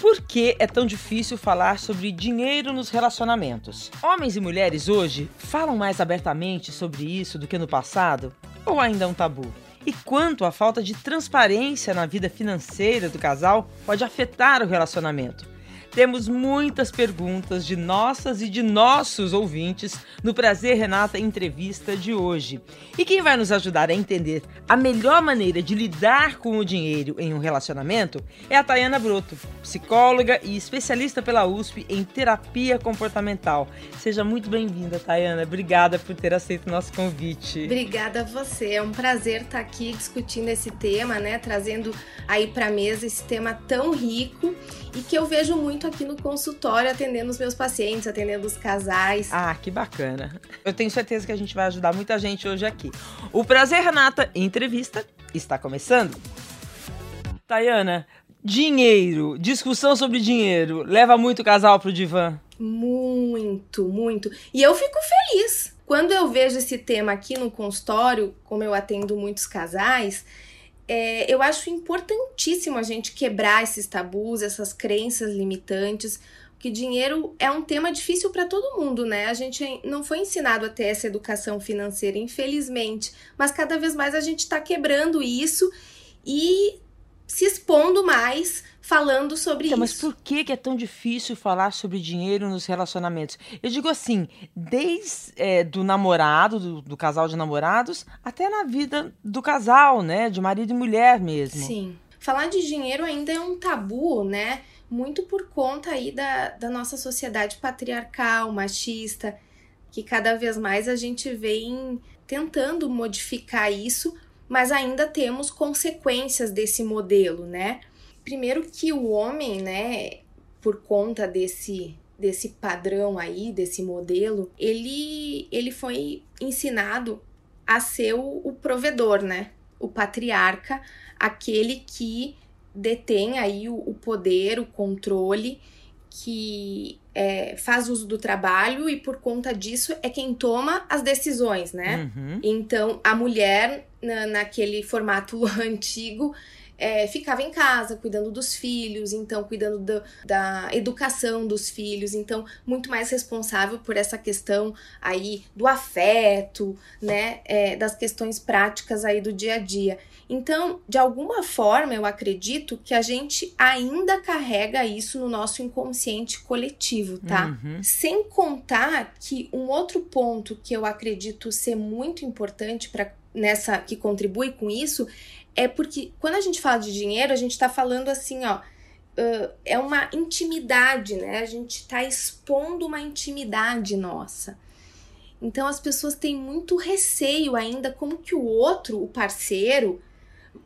Por que é tão difícil falar sobre dinheiro nos relacionamentos? Homens e mulheres hoje falam mais abertamente sobre isso do que no passado? Ou ainda é um tabu? E quanto a falta de transparência na vida financeira do casal pode afetar o relacionamento? Temos muitas perguntas de nossas e de nossos ouvintes no Prazer Renata Entrevista de hoje. E quem vai nos ajudar a entender a melhor maneira de lidar com o dinheiro em um relacionamento é a Tayana Broto, psicóloga e especialista pela USP em terapia comportamental. Seja muito bem-vinda, Tayana. Obrigada por ter aceito o nosso convite. Obrigada a você. É um prazer estar aqui discutindo esse tema, né? Trazendo aí para mesa esse tema tão rico e que eu vejo muito aqui no consultório, atendendo os meus pacientes, atendendo os casais. Ah, que bacana. Eu tenho certeza que a gente vai ajudar muita gente hoje aqui. O Prazer Renata Entrevista está começando. Tayana, dinheiro, discussão sobre dinheiro, leva muito casal pro divã? Muito, muito. E eu fico feliz. Quando eu vejo esse tema aqui no consultório, como eu atendo muitos casais, é, eu acho importantíssimo a gente quebrar esses tabus, essas crenças limitantes, que dinheiro é um tema difícil para todo mundo, né? A gente não foi ensinado a ter essa educação financeira, infelizmente, mas cada vez mais a gente está quebrando isso e se expondo mais falando sobre então, isso. Mas por que, que é tão difícil falar sobre dinheiro nos relacionamentos? Eu digo assim, desde é, do namorado, do, do, casal de namorados, até na vida do casal, né? De marido e mulher mesmo. Sim. Falar de dinheiro ainda é um tabu, né? Muito por conta aí da, da nossa sociedade patriarcal, machista, que cada vez mais a gente vem tentando modificar isso, mas ainda temos consequências desse modelo, né? Primeiro que o homem, né, por conta desse desse padrão aí, desse modelo, ele ele foi ensinado a ser o, o provedor, né? O patriarca, aquele que detém aí o, o poder, o controle, que é, faz uso do trabalho e por conta disso é quem toma as decisões, né? Uhum. Então a mulher na, naquele formato antigo é, ficava em casa cuidando dos filhos, então cuidando do, da educação dos filhos, então muito mais responsável por essa questão aí do afeto, né, é, das questões práticas aí do dia a dia. Então, de alguma forma, eu acredito que a gente ainda carrega isso no nosso inconsciente coletivo, tá? Uhum. Sem contar que um outro ponto que eu acredito ser muito importante para nessa que contribui com isso é porque quando a gente fala de dinheiro, a gente está falando assim, ó, uh, é uma intimidade, né? A gente está expondo uma intimidade nossa. Então as pessoas têm muito receio ainda como que o outro, o parceiro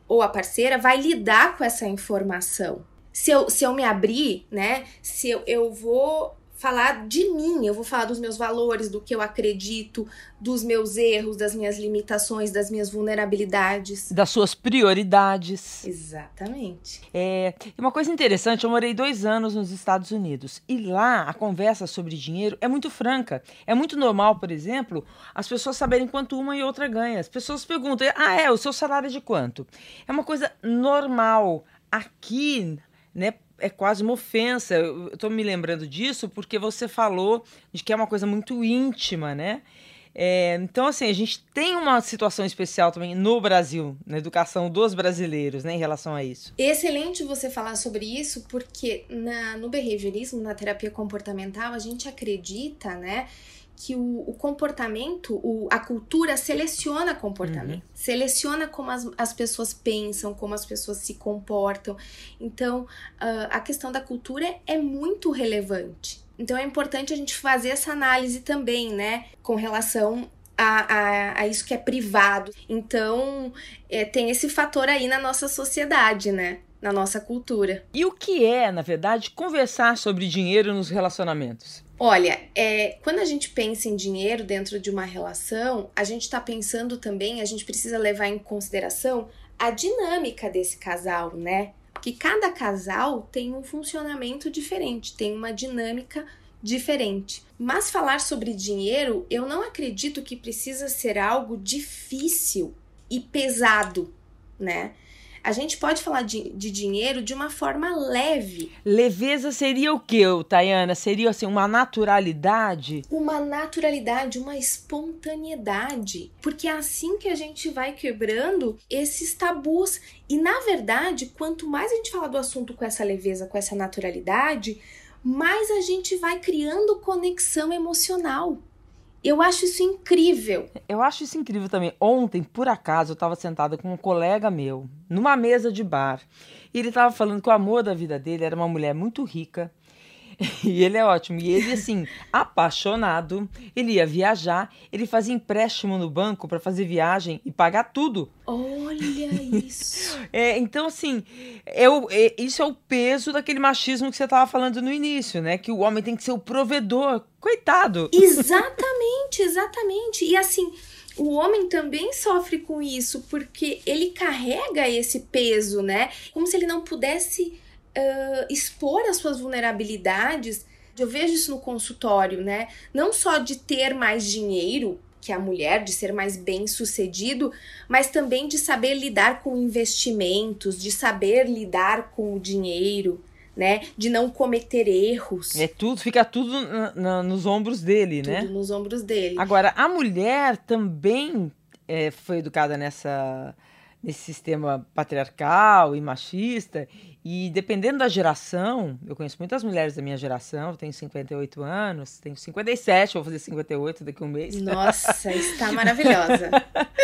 ou a parceira, vai lidar com essa informação. Se eu, se eu me abrir, né? Se eu, eu vou falar de mim, eu vou falar dos meus valores, do que eu acredito, dos meus erros, das minhas limitações, das minhas vulnerabilidades. Das suas prioridades. Exatamente. É, uma coisa interessante, eu morei dois anos nos Estados Unidos e lá a conversa sobre dinheiro é muito franca. É muito normal, por exemplo, as pessoas saberem quanto uma e outra ganha. As pessoas perguntam, ah, é, o seu salário é de quanto? É uma coisa normal. Aqui, né, é quase uma ofensa. Eu estou me lembrando disso porque você falou de que é uma coisa muito íntima, né? É, então, assim, a gente tem uma situação especial também no Brasil, na educação dos brasileiros, né, em relação a isso. Excelente você falar sobre isso, porque na, no behaviorismo, na terapia comportamental, a gente acredita, né, que o, o comportamento, o, a cultura seleciona comportamento, uhum. seleciona como as, as pessoas pensam, como as pessoas se comportam. Então, uh, a questão da cultura é muito relevante. Então, é importante a gente fazer essa análise também, né, com relação a, a, a, isso que é privado. Então, é, tem esse fator aí na nossa sociedade, né? Na nossa cultura. E o que é, na verdade, conversar sobre dinheiro nos relacionamentos? Olha, é, quando a gente pensa em dinheiro dentro de uma relação, a gente está pensando também, a gente precisa levar em consideração a dinâmica desse casal, né? Porque cada casal tem um funcionamento diferente, tem uma dinâmica diferente. Mas falar sobre dinheiro, eu não acredito que precisa ser algo difícil e pesado, né? A gente pode falar de, de dinheiro de uma forma leve. Leveza seria o que, Tayana? Seria assim, uma naturalidade? Uma naturalidade, uma espontaneidade. Porque é assim que a gente vai quebrando esses tabus. E na verdade, quanto mais a gente fala do assunto com essa leveza, com essa naturalidade, mais a gente vai criando conexão emocional. Eu acho isso incrível. Eu acho isso incrível também. Ontem, por acaso, eu estava sentada com um colega meu, numa mesa de bar. E ele estava falando que o amor da vida dele era uma mulher muito rica E ele é ótimo. E ele, assim, apaixonado, ele ia viajar, ele fazia empréstimo no banco para fazer viagem e pagar tudo. Olha isso. é, então, assim, é o, é, isso é o peso daquele machismo que você estava falando no início, né? Que o homem tem que ser o provedor. Coitado. Exatamente, exatamente. E assim. O homem também sofre com isso, porque ele carrega esse peso, né? Como se ele não pudesse uh, expor as suas vulnerabilidades. Eu vejo isso no consultório, né? Não só de ter mais dinheiro que a mulher, de ser mais bem sucedido, mas também de saber lidar com investimentos, de saber lidar com o dinheiro, né? De não cometer erros. É tudo, fica tudo na, na, nos ombros dele, tudo né? Tudo nos ombros dele. Agora, a mulher também é, foi educada nessa nesse sistema patriarcal e machista. E dependendo da geração, eu conheço muitas mulheres da minha geração, eu tenho 58 anos, tenho 57, vou fazer 58 daqui a um mês. Nossa, está maravilhosa.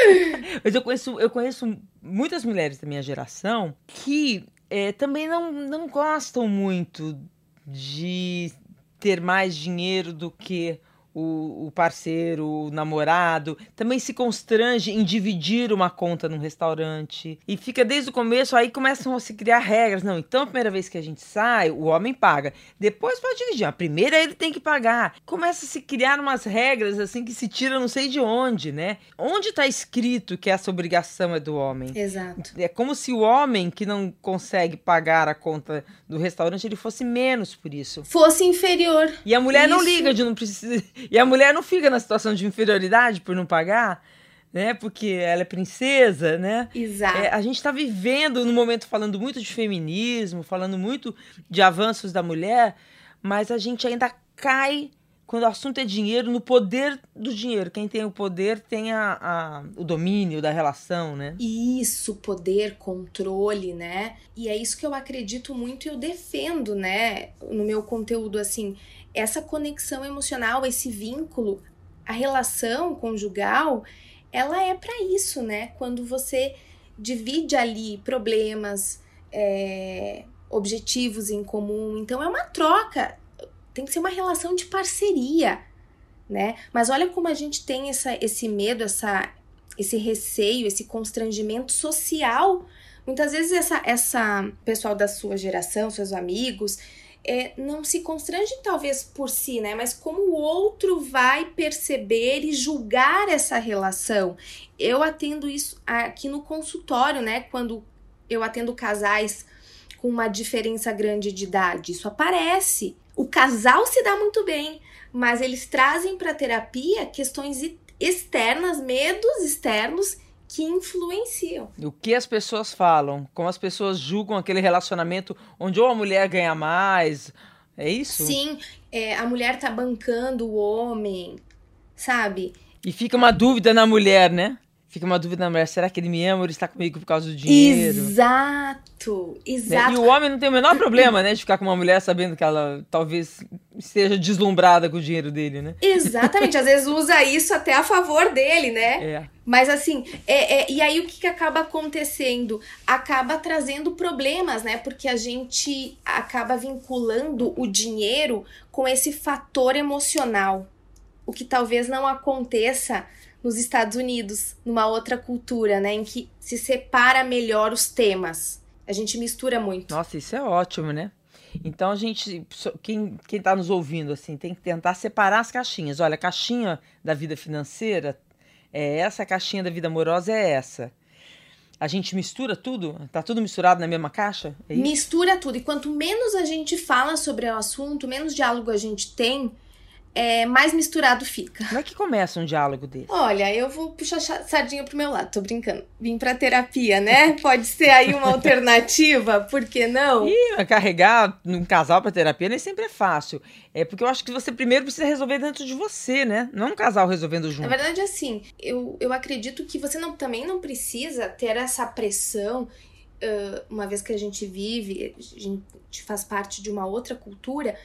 Mas eu conheço, eu conheço muitas mulheres da minha geração que é, também não, não gostam muito de ter mais dinheiro do que o, o, parceiro, o namorado, também se constrange em dividir uma conta num restaurante. E fica desde o começo, aí começam a se criar regras. Não, então a primeira vez que a gente sai, o homem paga. Depois pode dividir. A primeira ele tem que pagar. Começa a se criar umas regras assim que se tira não sei de onde, né? Onde está escrito que essa obrigação é do homem? Exato. É como se o homem que não consegue pagar a conta do restaurante, ele fosse menos por isso. Fosse inferior. E a mulher isso. não liga de não precisar e a mulher não fica na situação de inferioridade por não pagar, né? Porque ela é princesa, né? Exato. É, a gente está vivendo no momento falando muito de feminismo, falando muito de avanços da mulher, mas a gente ainda cai quando o assunto é dinheiro, no poder do dinheiro. Quem tem o poder tem a, a, o domínio da relação, né? Isso, poder, controle, né? E é isso que eu acredito muito e eu defendo, né? No meu conteúdo, assim, essa conexão emocional, esse vínculo, a relação conjugal, ela é para isso, né? Quando você divide ali problemas, é, objetivos em comum, então é uma troca, tem que ser uma relação de parceria, né? Mas olha como a gente tem essa, esse medo, essa, esse receio, esse constrangimento social. Muitas vezes essa, essa pessoal da sua geração, seus amigos, é, não se constrange talvez por si, né? Mas como o outro vai perceber e julgar essa relação. Eu atendo isso aqui no consultório, né? Quando eu atendo casais com uma diferença grande de idade, isso aparece. O casal se dá muito bem, mas eles trazem para terapia questões externas, medos externos que influenciam. O que as pessoas falam, como as pessoas julgam aquele relacionamento onde ou a mulher ganha mais, é isso? Sim, é, a mulher tá bancando o homem, sabe? E fica uma dúvida na mulher, né? Fica uma dúvida na mulher, será que ele me ama ou ele está comigo por causa do dinheiro? Exato, exato. Né? E o homem não tem o menor problema, né, de ficar com uma mulher sabendo que ela talvez esteja deslumbrada com o dinheiro dele, né? Exatamente, às vezes usa isso até a favor dele, né? É. Mas assim, é, é, e aí o que, que acaba acontecendo? Acaba trazendo problemas, né? Porque a gente acaba vinculando o dinheiro com esse fator emocional. O que talvez não aconteça nos Estados Unidos, numa outra cultura, né, em que se separa melhor os temas. A gente mistura muito. Nossa, isso é ótimo, né? Então a gente, quem, quem tá nos ouvindo, assim, tem que tentar separar as caixinhas. Olha, a caixinha da vida financeira é essa, a caixinha da vida amorosa é essa. A gente mistura tudo? Tá tudo misturado na mesma caixa? É mistura tudo. E quanto menos a gente fala sobre o assunto, menos diálogo a gente tem, é, mais misturado fica. Como é que começa um diálogo desse? Olha, eu vou puxar sardinha pro meu lado, tô brincando. Vim pra terapia, né? Pode ser aí uma alternativa, por que não? E carregar um casal pra terapia nem sempre é fácil. É porque eu acho que você primeiro precisa resolver dentro de você, né? Não um casal resolvendo junto. Na verdade, assim, eu, eu acredito que você não, também não precisa ter essa pressão uma vez que a gente vive, a gente faz parte de uma outra cultura,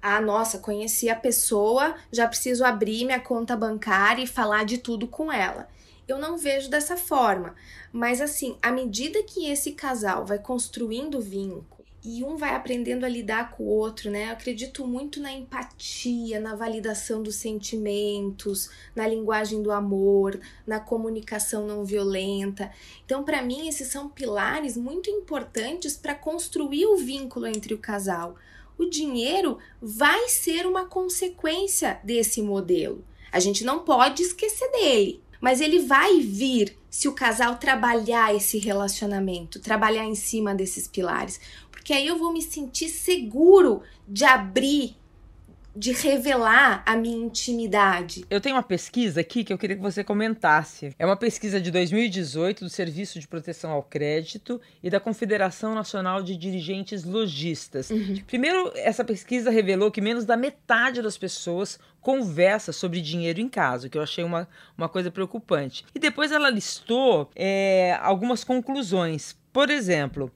ah, nossa, conheci a pessoa, já preciso abrir minha conta bancária e falar de tudo com ela. Eu não vejo dessa forma, mas assim, à medida que esse casal vai construindo vínculo e um vai aprendendo a lidar com o outro, né? Eu acredito muito na empatia, na validação dos sentimentos, na linguagem do amor, na comunicação não violenta. Então, para mim, esses são pilares muito importantes para construir o vínculo entre o casal o dinheiro vai ser uma consequência desse modelo. A gente não pode esquecer dele, mas ele vai vir se o casal trabalhar esse relacionamento, trabalhar em cima desses pilares, porque aí eu vou me sentir seguro de abrir de revelar a minha intimidade. Eu tenho uma pesquisa aqui que eu queria que você comentasse. É uma pesquisa de 2018 do Serviço de Proteção ao Crédito e da Confederação Nacional de Dirigentes Logistas. Uhum. Primeiro, essa pesquisa revelou que menos da metade das pessoas conversa sobre dinheiro em casa, que eu achei uma, uma coisa preocupante. E depois ela listou é, algumas conclusões. Por exemplo,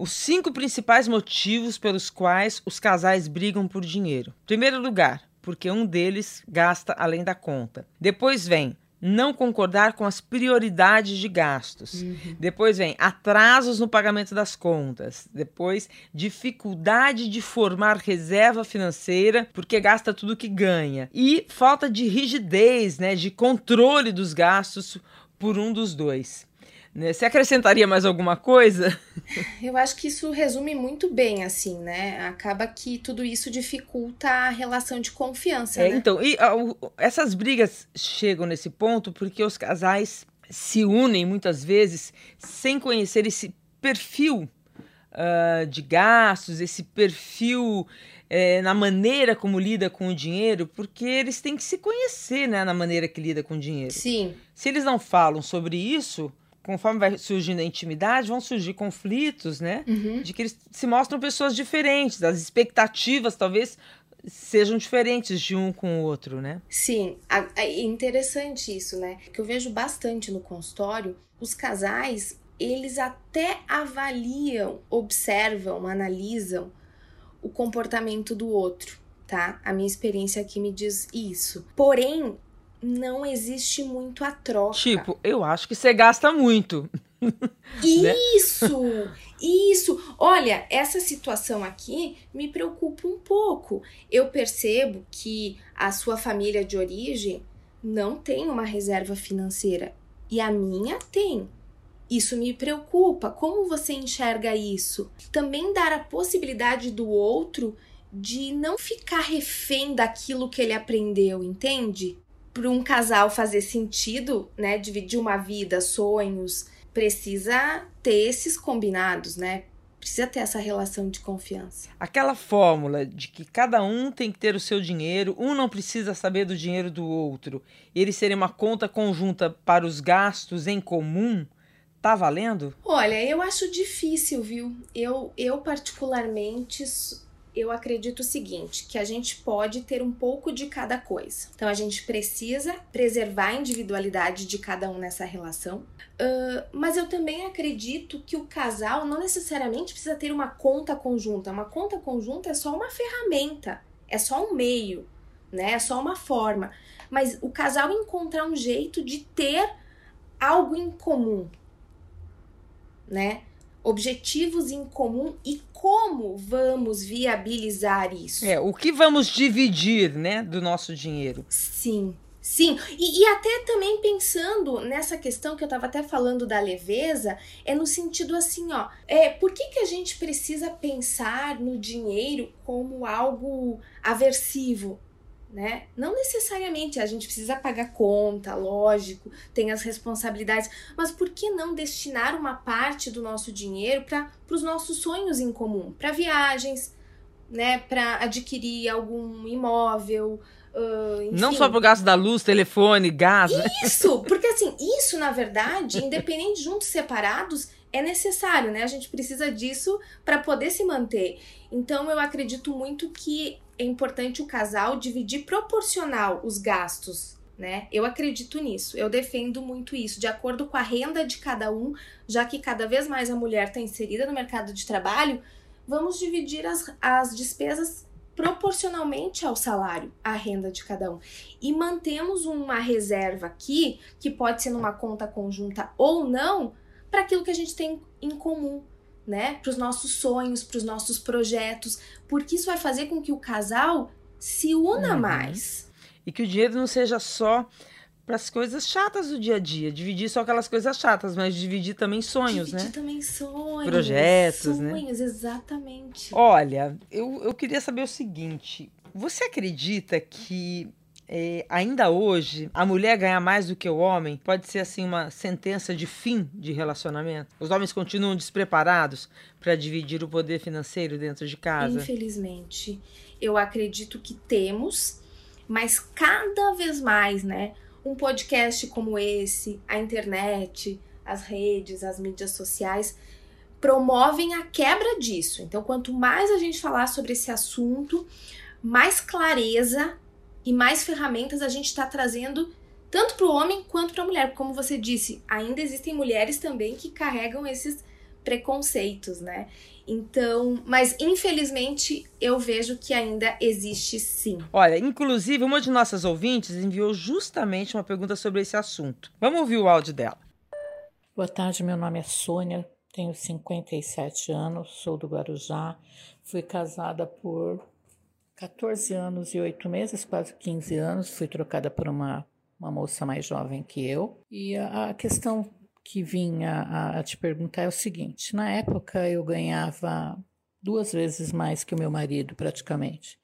os cinco principais motivos pelos quais os casais brigam por dinheiro. Primeiro lugar, porque um deles gasta além da conta. Depois vem não concordar com as prioridades de gastos. Uhum. Depois vem atrasos no pagamento das contas. Depois, dificuldade de formar reserva financeira porque gasta tudo que ganha. E falta de rigidez, né, de controle dos gastos por um dos dois. Né? Você acrescentaria mais alguma coisa? Eu acho que isso resume muito bem, assim, né? Acaba que tudo isso dificulta a relação de confiança. É, né? Então, e uh, essas brigas chegam nesse ponto porque os casais se unem muitas vezes sem conhecer esse perfil uh, de gastos, esse perfil é, na maneira como lida com o dinheiro, porque eles têm que se conhecer né, na maneira que lida com o dinheiro. Sim. Se eles não falam sobre isso, conforme vai surgindo a intimidade, vão surgir conflitos, né? Uhum. De que eles se mostram pessoas diferentes, as expectativas talvez sejam diferentes de um com o outro, né? Sim, é interessante isso, né? Que eu vejo bastante no consultório, os casais, eles até avaliam, observam, analisam o comportamento do outro, tá? A minha experiência aqui me diz isso. Porém, não existe muito a troca. Tipo, eu acho que você gasta muito. Né? Isso! Isso! Olha, essa situação aqui me preocupa um pouco. Eu percebo que a sua família de origem não tem uma reserva financeira e a minha tem. Isso me preocupa. Como você enxerga isso? Também dar a possibilidade do outro de não ficar refém daquilo que ele aprendeu, entende? Para um casal fazer sentido, né, dividir uma vida, sonhos, precisa ter esses combinados, né? Precisa ter essa relação de confiança. Aquela fórmula de que cada um tem que ter o seu dinheiro, um não precisa saber do dinheiro do outro, e eles serem uma conta conjunta para os gastos em comum, tá valendo? Olha, eu acho difícil, viu? Eu, eu particularmente eu acredito o seguinte, que a gente pode ter um pouco de cada coisa. Então a gente precisa preservar a individualidade de cada um nessa relação, uh, mas eu também acredito que o casal não necessariamente precisa ter uma conta conjunta. Uma conta conjunta é só uma ferramenta, é só um meio, né? É só uma forma. Mas o casal encontrar um jeito de ter algo em comum, né? Objetivos em comum e como vamos viabilizar isso. É, o que vamos dividir, né, do nosso dinheiro. Sim. Sim, e, e, até também pensando nessa questão que eu estava até falando da leveza, é no sentido assim, ó, é, por que, que a gente precisa pensar no dinheiro como algo aversivo? Né? Não necessariamente a gente precisa pagar conta, lógico, tem as responsabilidades, mas por que não destinar uma parte do nosso dinheiro para os nossos sonhos em comum, para viagens, né? Para adquirir algum imóvel, Uh, Não só pro gasto da luz, telefone, gás. né? Isso, porque assim, isso na verdade, independente juntos separados, é necessário, né? A gente precisa disso para poder se manter. Então eu acredito muito que é importante o casal dividir proporcional os gastos, né? Eu acredito nisso. Eu defendo muito isso, de acordo com a renda de cada um, já que cada vez mais a mulher está inserida no mercado de trabalho, vamos dividir as, as despesas proporcionalmente ao salário, à renda de cada um. E mantemos uma reserva aqui, que pode ser numa conta conjunta ou não, para aquilo que a gente tem em comum, né? Para os nossos sonhos, para os nossos projetos, porque isso vai fazer com que o casal se una Uhum. mais. E que o dinheiro não seja só para as coisas chatas do dia a dia. Dividir só aquelas coisas chatas, mas dividir também sonhos, Dividir né? também sonhos. Projetos, né? sonhos, exatamente. Olha, eu, eu queria saber o seguinte: você acredita que é, ainda hoje a mulher ganhar mais do que o homem pode ser assim uma sentença de fim de relacionamento? Os homens continuam despreparados para dividir o poder financeiro dentro de casa? Infelizmente, eu acredito que temos, mas cada vez mais, né? Um podcast como esse, a internet, as redes, as mídias sociais promovem a quebra disso. Então, quanto mais a gente falar sobre esse assunto, mais clareza e mais ferramentas a gente está trazendo tanto para o homem quanto para a mulher. Como você disse, ainda existem mulheres também que carregam esses preconceitos, né? Então, mas infelizmente eu vejo que ainda existe sim. Olha, inclusive, uma de nossas ouvintes enviou justamente uma pergunta sobre esse assunto. Vamos ouvir o áudio dela. Boa tarde, meu nome é Sônia, tenho 57 anos, sou do Guarujá, fui casada por 14 anos e 8 meses, quase 15 anos, fui trocada por uma, uma moça mais jovem que eu. E a, a questão que vinha a, a te perguntar é o seguinte: na época eu ganhava duas vezes mais que o meu marido, praticamente.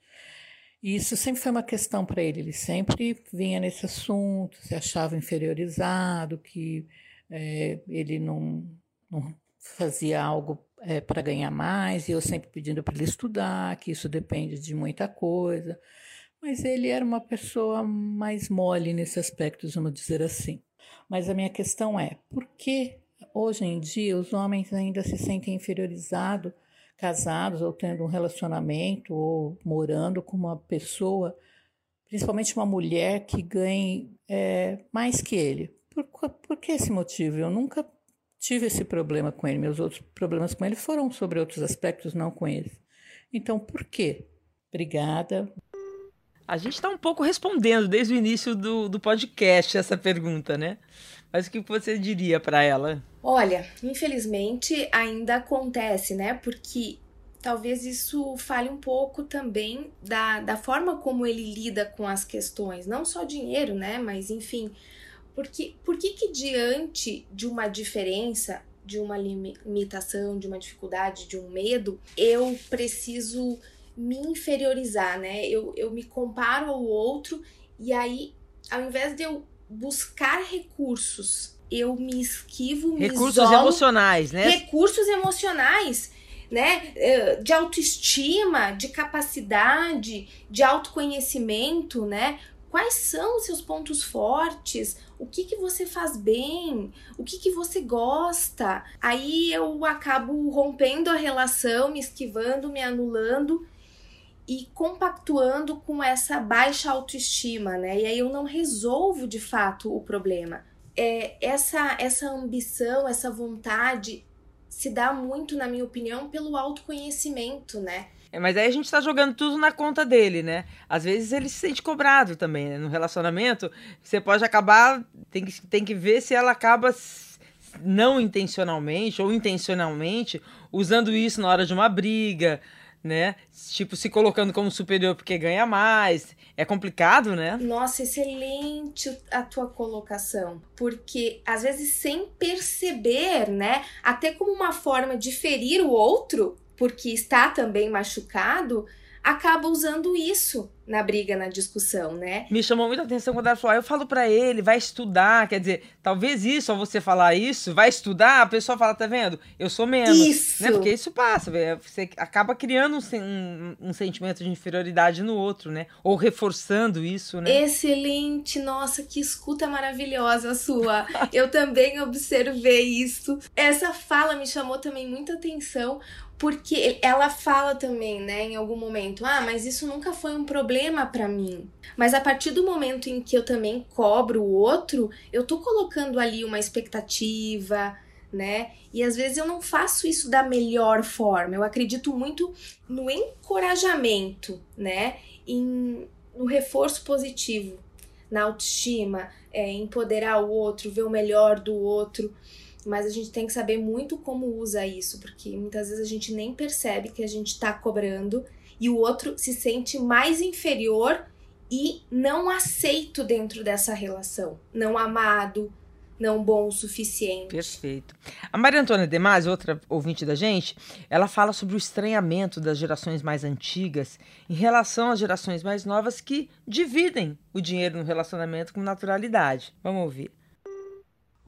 E isso sempre foi uma questão para ele, ele sempre vinha nesse assunto, se achava inferiorizado, que é, ele não, não, fazia algo é, para ganhar mais, e eu sempre pedindo para ele estudar, que isso depende de muita coisa. Mas ele era uma pessoa mais mole nesse aspecto, vamos dizer assim. Mas a minha questão é: por que hoje em dia os homens ainda se sentem inferiorizados, casados ou tendo um relacionamento ou morando com uma pessoa, principalmente uma mulher que ganhe é, mais que ele? Por, por que esse motivo? Eu nunca tive esse problema com ele. Meus outros problemas com ele foram sobre outros aspectos, não com ele. Então, por quê? Obrigada. A gente está um pouco respondendo desde o início do, do podcast essa pergunta, né? Mas o que você diria para ela? Olha, infelizmente ainda acontece, né? Porque talvez isso fale um pouco também da, da forma como ele lida com as questões, não só dinheiro, né? Mas enfim, porque por que que diante de uma diferença, de uma limitação, de uma dificuldade, de um medo, eu preciso me inferiorizar, né? Eu, eu me comparo ao outro e aí, ao invés de eu buscar recursos, eu me esquivo, me Recursos isolo, emocionais, né? Recursos emocionais, né? De autoestima, de capacidade, de autoconhecimento, né? Quais são os seus pontos fortes? O que, que você faz bem? O que, que você gosta? Aí eu acabo rompendo a relação, me esquivando, me anulando e compactuando com essa baixa autoestima, né? E aí eu não resolvo de fato o problema. É, essa, essa ambição, essa vontade se dá muito, na minha opinião, pelo autoconhecimento, né? É, mas aí a gente tá jogando tudo na conta dele, né? Às vezes ele se sente cobrado também, né? No relacionamento, você pode acabar. Tem que, tem que ver se ela acaba não intencionalmente ou intencionalmente usando isso na hora de uma briga, né? Tipo, se colocando como superior porque ganha mais. É complicado, né? Nossa, excelente a tua colocação. Porque às vezes sem perceber, né? Até como uma forma de ferir o outro, porque está também machucado, acaba usando isso, na briga, na discussão, né? Me chamou muita atenção quando ela falou: ah, eu falo para ele, vai estudar. Quer dizer, talvez isso, ao você falar isso, vai estudar, a pessoa fala, tá vendo? Eu sou menos. Isso. Né? Porque isso passa, você acaba criando um, um, um, sentimento de inferioridade no outro, né? Ou reforçando isso, né? Excelente! Nossa, que escuta maravilhosa a sua. eu também observei isso. Essa fala me chamou também muita atenção, porque ela fala também, né, em algum momento, ah, mas isso nunca foi um problema para mim. Mas a partir do momento em que eu também cobro o outro, eu tô colocando ali uma expectativa, né? E às vezes eu não faço isso da melhor forma. Eu acredito muito no encorajamento, né? Em, no reforço positivo, na autoestima, é, empoderar o outro, ver o melhor do outro mas a gente tem que saber muito como usa isso, porque muitas vezes a gente nem percebe que a gente está cobrando e o outro se sente mais inferior e não aceito dentro dessa relação, não amado, não bom o suficiente. Perfeito. A Maria Antônia Demais, outra ouvinte da gente, ela fala sobre o estranhamento das gerações mais antigas em relação às gerações mais novas que dividem o dinheiro no relacionamento com naturalidade. Vamos ouvir.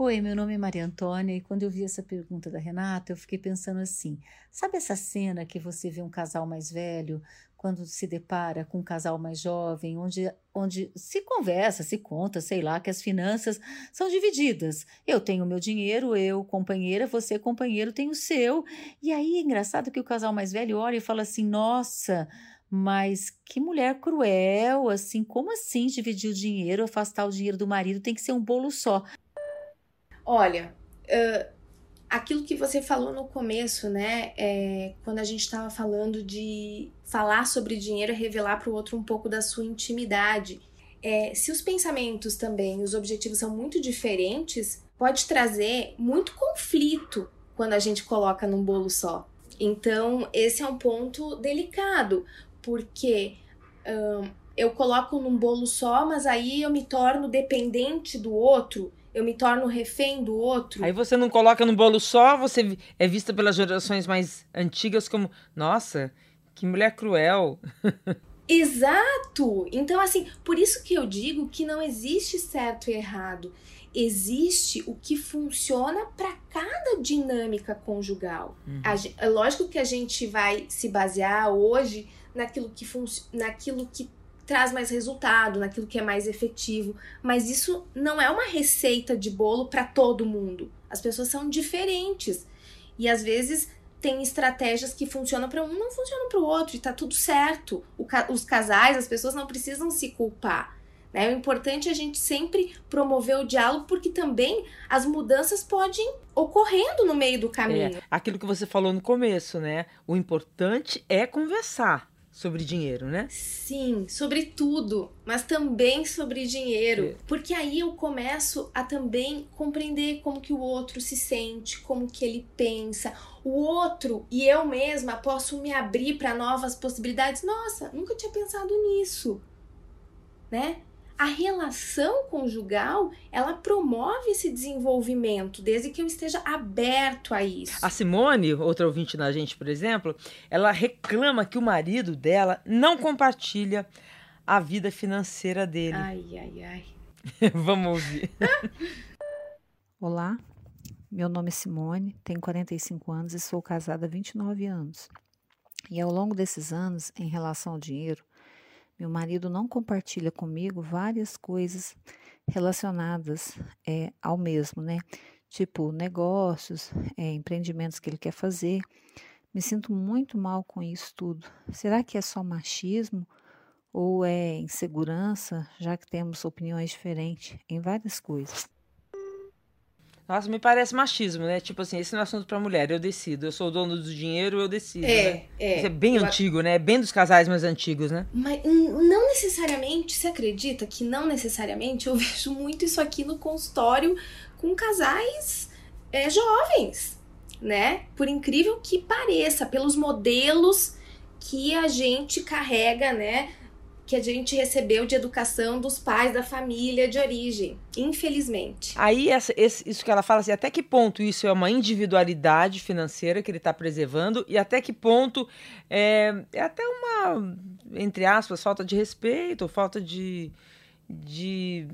Oi, meu nome é Maria Antônia e quando eu vi essa pergunta da Renata, eu fiquei pensando assim: sabe essa cena que você vê um casal mais velho quando se depara com um casal mais jovem, onde, onde se conversa, se conta, sei lá, que as finanças são divididas. Eu tenho meu dinheiro, eu, companheira, você, companheiro, tem o seu. E aí é engraçado que o casal mais velho olha e fala assim: nossa. Mas que mulher cruel, assim, como assim dividir o dinheiro, afastar o dinheiro do marido, tem que ser um bolo só. Olha, uh, aquilo que você falou no começo, né? É, quando a gente estava falando de falar sobre dinheiro, revelar para o outro um pouco da sua intimidade. É, se os pensamentos também, os objetivos são muito diferentes, pode trazer muito conflito quando a gente coloca num bolo só. Então, esse é um ponto delicado, porque eu coloco num bolo só, mas aí eu me torno dependente do outro eu me torno refém do outro. Aí você não coloca no bolo só, você é vista pelas gerações mais antigas como, nossa, que mulher cruel. Exato! Então, assim, por isso que eu digo que não existe certo e errado. Existe o que funciona para cada dinâmica conjugal. Uhum. A, é lógico que a gente vai se basear hoje naquilo que, naquilo que traz mais resultado, naquilo que é mais efetivo. Mas isso não é uma receita de bolo para todo mundo. As pessoas são diferentes. E às vezes tem estratégias que funcionam para um, não funcionam para o outro, e tá tudo certo. Ca os casais, as pessoas não precisam se culpar. Né? O importante é a gente sempre promover o diálogo, porque também as mudanças podem ocorrendo no meio do caminho. É, aquilo que você falou no começo, né? O importante é conversar sobre dinheiro, né? Sim, sobre tudo, mas também sobre dinheiro, é. porque aí eu começo a também compreender como que o outro se sente, como que ele pensa. O outro e eu mesma posso me abrir para novas possibilidades. Nossa, nunca tinha pensado nisso, né? A relação conjugal ela promove esse desenvolvimento desde que eu esteja aberto a isso. A Simone, outra ouvinte da gente, por exemplo, ela reclama que o marido dela não compartilha a vida financeira dele. Ai, ai, ai. Vamos ouvir. Olá, meu nome é Simone, tenho 45 anos e sou casada há 29 anos. E ao longo desses anos, em relação ao dinheiro, meu marido não compartilha comigo várias coisas relacionadas é, ao mesmo, né? Tipo negócios, é, empreendimentos que ele quer fazer. Me sinto muito mal com isso tudo. Será que é só machismo ou é insegurança, já que temos opiniões diferentes em várias coisas? Nossa, me parece machismo, né? Tipo assim, esse não é assunto pra mulher, eu decido. Eu sou o dono do dinheiro, eu decido. É, né? é. Isso é bem eu antigo, né? É bem dos casais mais antigos, né? Mas não necessariamente, você acredita que não necessariamente eu vejo muito isso aqui no consultório com casais é, jovens, né? Por incrível que pareça, pelos modelos que a gente carrega, né? Que a gente recebeu de educação dos pais da família de origem, infelizmente. Aí, essa, esse, isso que ela fala assim, até que ponto isso é uma individualidade financeira que ele está preservando e até que ponto é, é, até uma, entre aspas, falta de respeito, falta de, de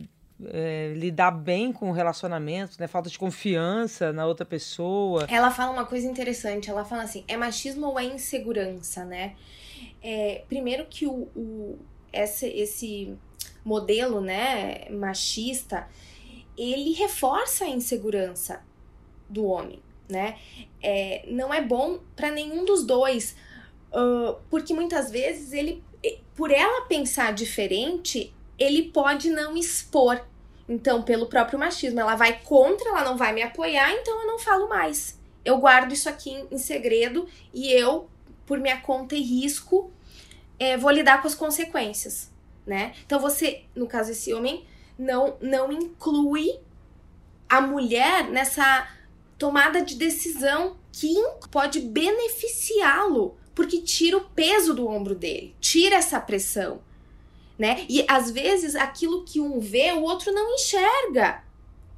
é, lidar bem com relacionamentos, né? Falta de confiança na outra pessoa. Ela fala uma coisa interessante, ela fala assim, é machismo ou é insegurança, né? É, primeiro que o, o esse, esse modelo, né, machista, ele reforça a insegurança do homem, né? É, não é bom para nenhum dos dois, uh, porque muitas vezes ele, por ela pensar diferente, ele pode não expor. Então, pelo próprio machismo, ela vai contra, ela não vai me apoiar, então eu não falo mais. Eu guardo isso aqui em, em segredo e eu, por minha conta e risco, é, vou lidar com as consequências, né? Então você, no caso esse homem, não não inclui a mulher nessa tomada de decisão que pode beneficiá-lo, porque tira o peso do ombro dele, tira essa pressão, né? E às vezes aquilo que um vê, o outro não enxerga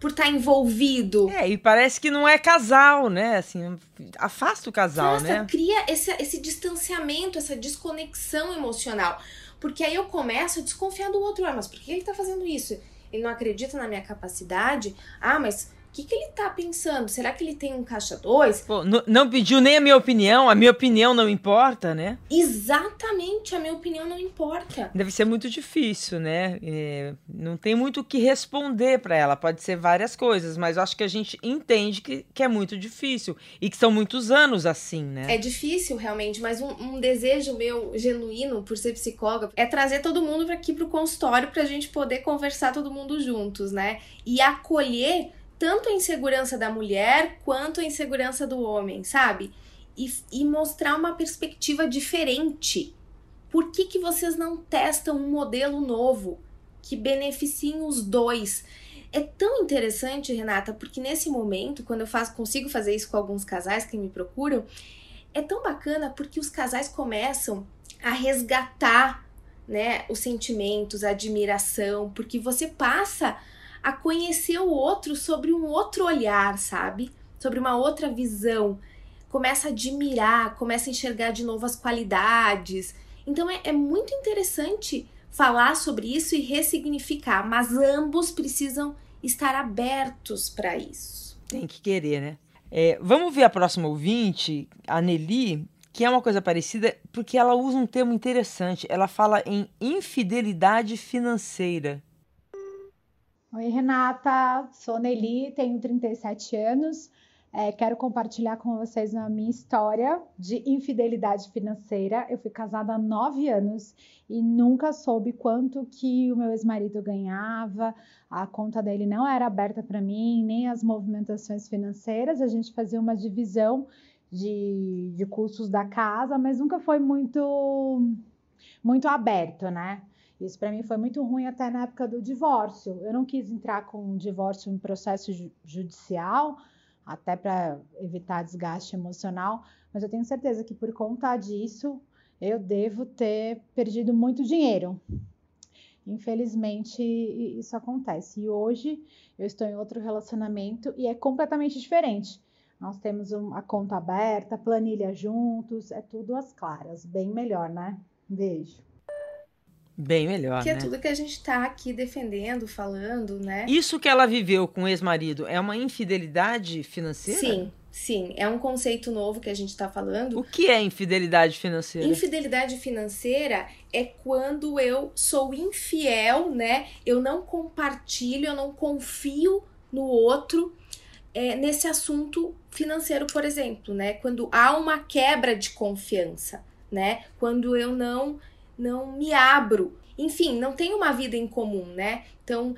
por estar tá envolvido. É, e parece que não é casal, né? Assim, afasta o casal, afasta, né? cria esse, esse distanciamento, essa desconexão emocional. Porque aí eu começo a desconfiar do outro. Ah, mas por que ele tá fazendo isso? Ele não acredita na minha capacidade? Ah, mas que, que ele tá pensando? Será que ele tem um caixa 2? Não pediu nem a minha opinião, a minha opinião não importa, né? Exatamente, a minha opinião não importa. Deve ser muito difícil, né? É, não tem muito o que responder para ela. Pode ser várias coisas, mas eu acho que a gente entende que, que é muito difícil e que são muitos anos assim, né? É difícil, realmente, mas um, um desejo meu genuíno por ser psicóloga é trazer todo mundo para aqui pro consultório pra gente poder conversar todo mundo juntos, né? E acolher tanto a insegurança da mulher quanto a insegurança do homem, sabe? E, e mostrar uma perspectiva diferente. Por que, que vocês não testam um modelo novo que beneficie os dois? É tão interessante, Renata, porque nesse momento, quando eu faço, consigo fazer isso com alguns casais que me procuram, é tão bacana porque os casais começam a resgatar né, os sentimentos, a admiração, porque você passa a conhecer o outro sobre um outro olhar, sabe? Sobre uma outra visão. Começa a admirar, começa a enxergar de novo as qualidades. Então é, é muito interessante falar sobre isso e ressignificar, mas ambos precisam estar abertos para isso. Tem que querer, né? É, vamos ver a próxima ouvinte, a Nelly, que é uma coisa parecida, porque ela usa um termo interessante. Ela fala em infidelidade financeira. Oi, Renata, sou Nelly, tenho 37 anos. É, quero compartilhar com vocês a minha história de infidelidade financeira. Eu fui casada há nove anos e nunca soube quanto que o meu ex-marido ganhava. A conta dele não era aberta para mim, nem as movimentações financeiras. A gente fazia uma divisão de, de custos da casa, mas nunca foi muito, muito aberto, né? Isso para mim foi muito ruim até na época do divórcio. Eu não quis entrar com um divórcio em processo judicial, até para evitar desgaste emocional, mas eu tenho certeza que por conta disso eu devo ter perdido muito dinheiro. Infelizmente, isso acontece. E hoje eu estou em outro relacionamento e é completamente diferente. Nós temos a conta aberta, planilha juntos, é tudo às claras, bem melhor, né? Beijo. Bem melhor, que né? é tudo que a gente tá aqui defendendo, falando, né? Isso que ela viveu com o ex-marido é uma infidelidade financeira? Sim, sim. É um conceito novo que a gente tá falando. O que é infidelidade financeira? Infidelidade financeira é quando eu sou infiel, né? Eu não compartilho, eu não confio no outro é, nesse assunto financeiro, por exemplo, né? Quando há uma quebra de confiança, né? Quando eu não não me abro. Enfim, não tenho uma vida em comum, né? Então,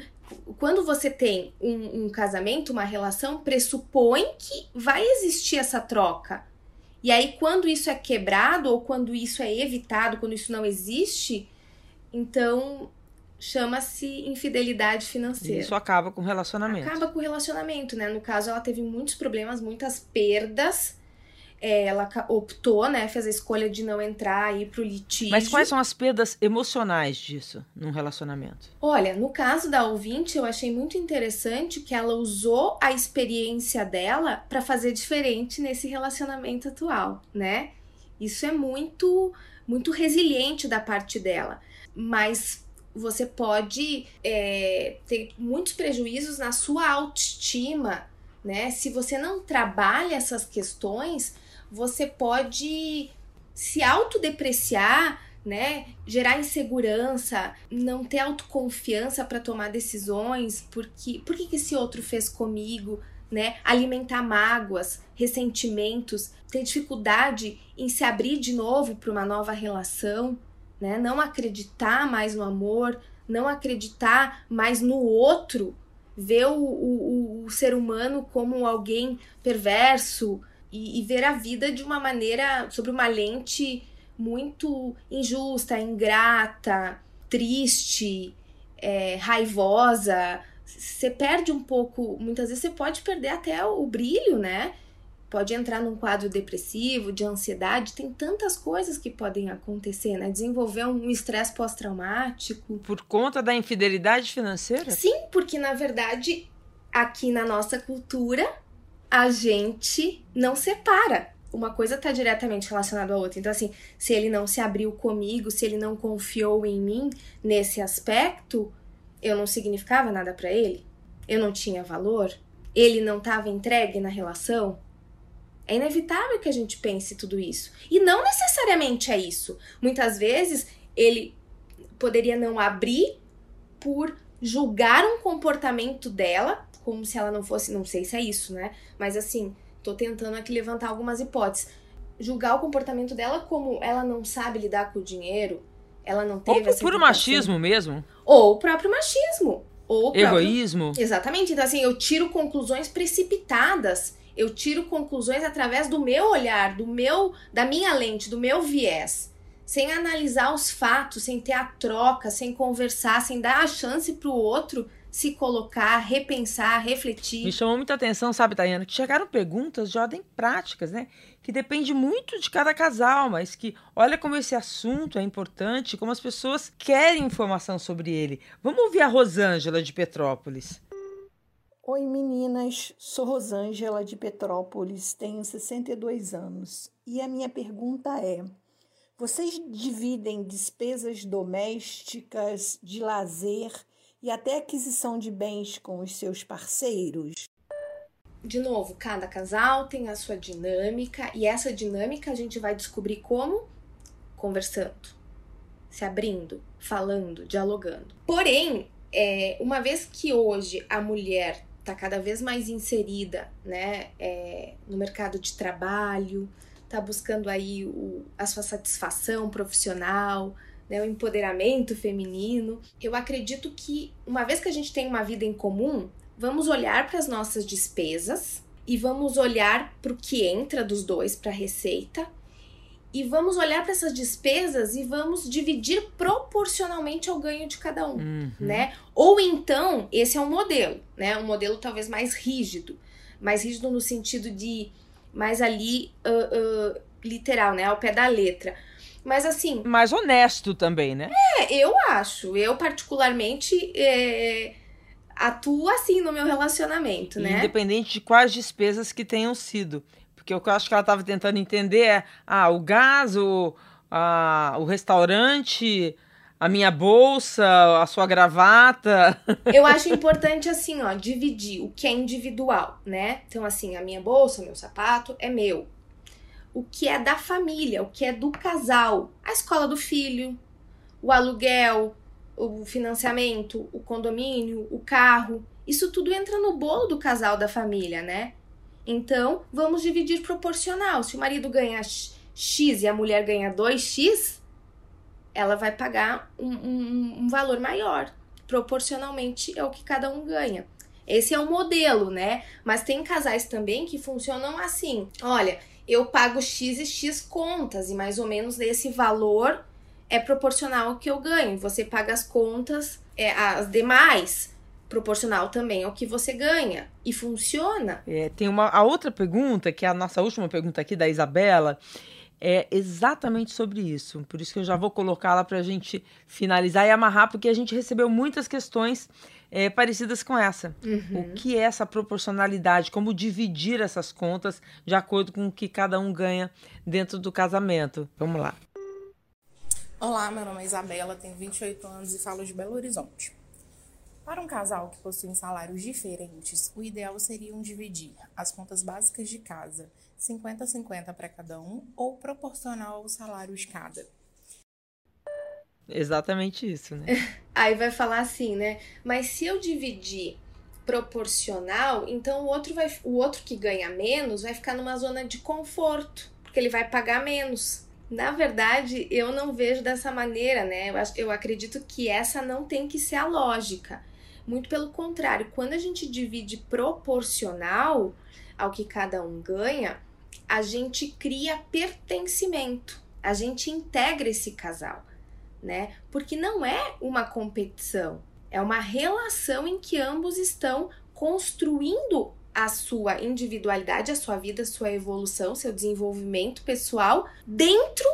quando você tem um, um casamento, uma relação, pressupõe que vai existir essa troca. E aí, quando isso é quebrado ou quando isso é evitado, quando isso não existe, então chama-se infidelidade financeira. Isso acaba com o relacionamento. Acaba com o relacionamento, né? No caso, ela teve muitos problemas, muitas perdas é, ela optou, né, fez a escolha de não entrar aí pro litígio. Mas quais são as perdas emocionais disso num relacionamento? Olha, no caso da ouvinte, eu achei muito interessante que ela usou a experiência dela para fazer diferente nesse relacionamento atual, né? Isso é muito muito resiliente da parte dela. Mas você pode é, ter muitos prejuízos na sua autoestima, né? Se você não trabalha essas questões, você pode se autodepreciar, né? Gerar insegurança, não ter autoconfiança para tomar decisões, porque por que esse outro fez comigo, né? Alimentar mágoas, ressentimentos, ter dificuldade em se abrir de novo para uma nova relação, né? Não acreditar mais no amor, não acreditar mais no outro, ver o, o, o ser humano como alguém perverso e, e ver a vida de uma maneira, sobre uma lente muito injusta, ingrata, triste, é, raivosa. Você perde um pouco, muitas vezes você pode perder até o brilho, né? pode entrar num quadro depressivo, de ansiedade, tem tantas coisas que podem acontecer, né? Desenvolver um estresse pós-traumático. Por conta da infidelidade financeira? Sim, porque na verdade, aqui na nossa cultura, a gente não separa. Uma coisa está diretamente relacionada à outra. Então, assim, se ele não se abriu comigo, se ele não confiou em mim nesse aspecto, eu não significava nada para ele? Eu não tinha valor? Ele não estava entregue na relação? É inevitável que a gente pense tudo isso. E não necessariamente é isso. Muitas vezes ele poderia não abrir por julgar um comportamento dela, como se ela não fosse, não sei se é isso, né? Mas assim, tô tentando aqui levantar algumas hipóteses. Julgar o comportamento dela como ela não sabe lidar com o dinheiro, ela não teve Ou por puro machismo mesmo. Ou o próprio machismo. Ou Egoísmo. Próprio... Exatamente. Então, assim, eu tiro conclusões precipitadas eu tiro conclusões através do meu olhar, do meu, da minha lente, do meu viés, sem analisar os fatos, sem ter a troca, sem conversar, sem dar a chance para o outro se colocar, repensar, refletir. Me chamou muita atenção, sabe, Tayana, que chegaram perguntas de ordem práticas, né? Que depende muito de cada casal, mas que olha como esse assunto é importante, como as pessoas querem informação sobre ele. Vamos ouvir a Rosângela de Petrópolis. Oi meninas, sou Rosângela de Petrópolis, tenho 62 anos e a minha pergunta é: vocês dividem despesas domésticas, de lazer e até aquisição de bens com os seus parceiros? De novo, cada casal tem a sua dinâmica e essa dinâmica a gente vai descobrir como? Conversando, se abrindo, falando, dialogando. Porém, é, uma vez que hoje a mulher está cada vez mais inserida né, é, no mercado de trabalho, está buscando aí o, a sua satisfação profissional, né, o empoderamento feminino. Eu acredito que uma vez que a gente tem uma vida em comum, vamos olhar para as nossas despesas e vamos olhar para o que entra dos dois para a receita e vamos olhar para essas despesas e vamos dividir proporcionalmente ao ganho de cada um, uhum. né? Ou então, esse é um modelo, né? Um modelo talvez mais rígido, mais rígido no sentido de mais ali uh, uh, literal, né? Ao pé da letra. Mas assim. Mais honesto também, né? É, eu acho. Eu, particularmente, é, atuo assim no meu relacionamento, né? Independente de quais despesas que tenham sido. Porque o que eu acho que ela estava tentando entender é: ah, o gás, o, a, o restaurante, a minha bolsa, a sua gravata. Eu acho importante, assim, ó, dividir o que é individual, né? Então, assim, a minha bolsa, o meu sapato é meu. O que é da família, o que é do casal, a escola do filho, o aluguel, o financiamento, o condomínio, o carro. Isso tudo entra no bolo do casal da família, né? Então, vamos dividir proporcional. Se o marido ganha X e a mulher ganha 2X, ela vai pagar um, um, um valor maior. Proporcionalmente é o que cada um ganha. Esse é um modelo, né? Mas tem casais também que funcionam assim. Olha, eu pago X e X contas, e mais ou menos esse valor é proporcional ao que eu ganho. Você paga as contas, é, as demais proporcional também ao que você ganha. E funciona. É, tem uma a outra pergunta, que é a nossa última pergunta aqui da Isabela, é exatamente sobre isso. Por isso que eu já vou colocá-la para a gente finalizar e amarrar, porque a gente recebeu muitas questões é, parecidas com essa. Uhum. O que é essa proporcionalidade? Como dividir essas contas de acordo com o que cada um ganha dentro do casamento? Vamos lá. Olá, meu nome é Isabela, tenho 28 anos e falo de Belo Horizonte. Para um casal que possui salários diferentes, o ideal seria um dividir as contas básicas de casa 50-50 para cada um ou proporcional ao salário de cada. Exatamente isso, né? Aí vai falar assim, né? Mas se eu dividir proporcional, então o outro vai o outro que ganha menos vai ficar numa zona de conforto, porque ele vai pagar menos. Na verdade, eu não vejo dessa maneira, né? Eu, eu acredito que essa não tem que ser a lógica. Muito pelo contrário, quando a gente divide proporcional ao que cada um ganha, a gente cria pertencimento, a gente integra esse casal, né? Porque não é uma competição, é uma relação em que ambos estão construindo a sua individualidade, a sua vida, a sua evolução, seu desenvolvimento pessoal dentro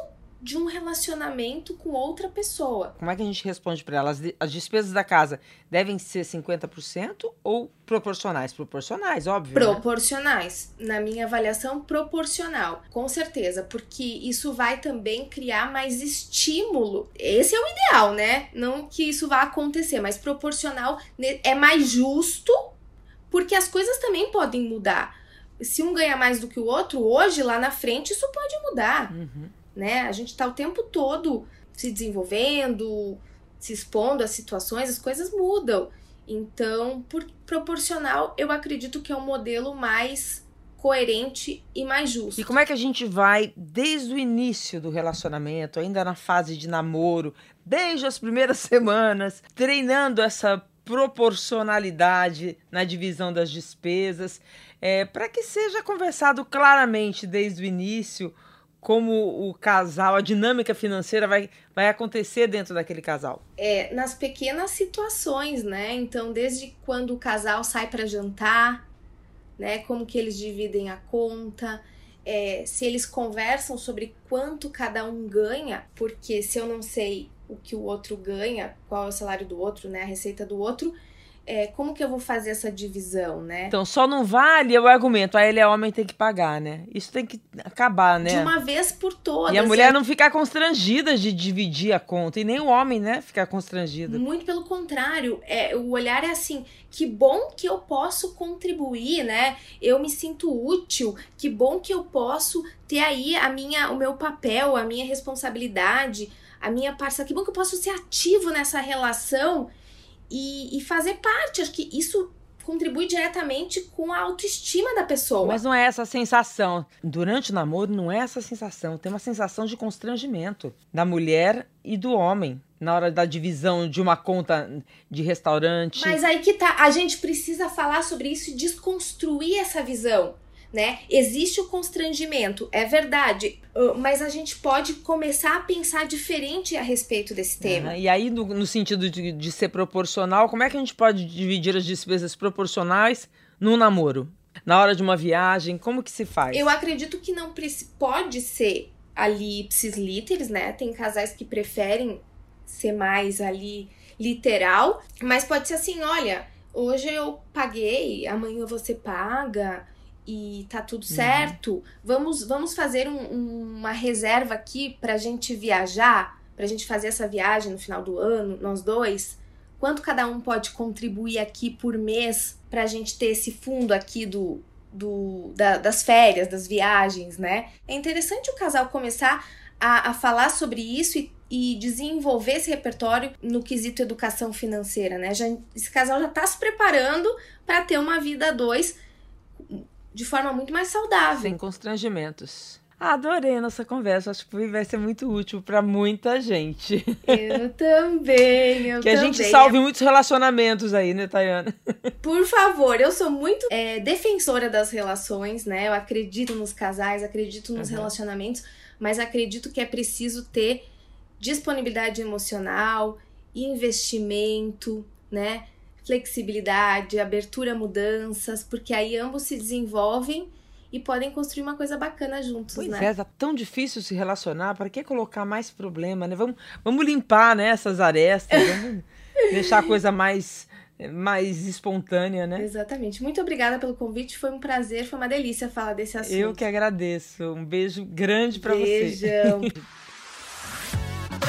de um relacionamento com outra pessoa. Como é que a gente responde para elas? As despesas da casa devem ser 50% ou proporcionais? Proporcionais, óbvio. Né? Proporcionais. Né? Na minha avaliação, proporcional. Com certeza, porque isso vai também criar mais estímulo. Esse é o ideal, né? Não que isso vá acontecer, mas proporcional é mais justo, porque as coisas também podem mudar. Se um ganha mais do que o outro, hoje, lá na frente, isso pode mudar. Uhum né? A gente está o tempo todo se desenvolvendo, se expondo a situações, as coisas mudam. Então, por proporcional, eu acredito que é um modelo mais coerente e mais justo. E como é que a gente vai desde o início do relacionamento, ainda na fase de namoro, desde as primeiras semanas, treinando essa proporcionalidade na divisão das despesas, é, para que seja conversado claramente desde o início como o casal, a dinâmica financeira vai, vai acontecer dentro daquele casal? É, nas pequenas situações, né? Então, desde quando o casal sai para jantar, né? Como que eles dividem a conta, é, se eles conversam sobre quanto cada um ganha, porque se eu não sei o que o outro ganha, qual é o salário do outro, né? A receita do outro, é, como que eu vou fazer essa divisão, né? Então, só não vale o argumento, aí ele é homem tem que pagar, né? Isso tem que acabar, né? De uma vez por todas. E a mulher não ficar constrangida de dividir a conta, e nem o homem, né, ficar constrangido. Muito pelo contrário, é, o olhar é assim, que bom que eu posso contribuir, né? Eu me sinto útil, que bom que eu posso ter aí a minha, o meu papel, a minha responsabilidade, a minha parcela, que bom que eu posso ser ativo nessa relação e, e fazer parte. Acho que isso contribui diretamente com a autoestima da pessoa. Mas não é essa sensação. Durante o namoro, não é essa sensação. Tem uma sensação de constrangimento da mulher e do homem na hora da divisão de uma conta de restaurante. Mas aí que tá. A gente precisa falar sobre isso e desconstruir essa visão né? Existe o constrangimento, é verdade, mas a gente pode começar a pensar diferente a respeito desse tema. E aí, no, no sentido de, de, ser proporcional, como é que a gente pode dividir as despesas proporcionais num namoro? Na hora de uma viagem, como que se faz? Eu acredito que não pode ser ali ipsis literis, né? Tem casais que preferem ser mais ali literal, mas pode ser assim, olha, hoje eu paguei, amanhã você paga, e tá tudo uhum. certo, uhum. vamos, vamos fazer um, um, uma reserva aqui pra gente viajar, pra gente fazer essa viagem no final do ano, nós dois. Quanto cada um pode contribuir aqui por mês pra gente ter esse fundo aqui do, do da, das férias, das viagens, né? É interessante o casal começar a, a falar sobre isso e, e desenvolver esse repertório no quesito educação financeira, né? Já, esse casal já tá se preparando para ter uma vida a dois de forma muito mais saudável. Sem constrangimentos. Adorei a nossa conversa, acho que vai ser muito útil para muita gente. Eu também, eu que também. a gente salve muitos relacionamentos aí, né, Tayana? Por favor, eu sou muito é, defensora das relações, né? Eu acredito nos casais, acredito nos uhum. relacionamentos, mas acredito que é preciso ter disponibilidade emocional, investimento, né? Flexibilidade, abertura a mudanças, porque aí ambos se desenvolvem e podem construir uma coisa bacana juntos, pois né? é, tá tão difícil se relacionar, para que colocar mais problema, né? Vamos, vamos limpar né, essas arestas, vamos deixar a coisa mais mais espontânea, né? Exatamente. Muito obrigada pelo convite, foi um prazer, foi uma delícia falar desse assunto. Eu que agradeço. Um beijo grande para você. Beijão.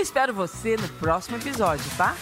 Espero você no próximo episódio, tá?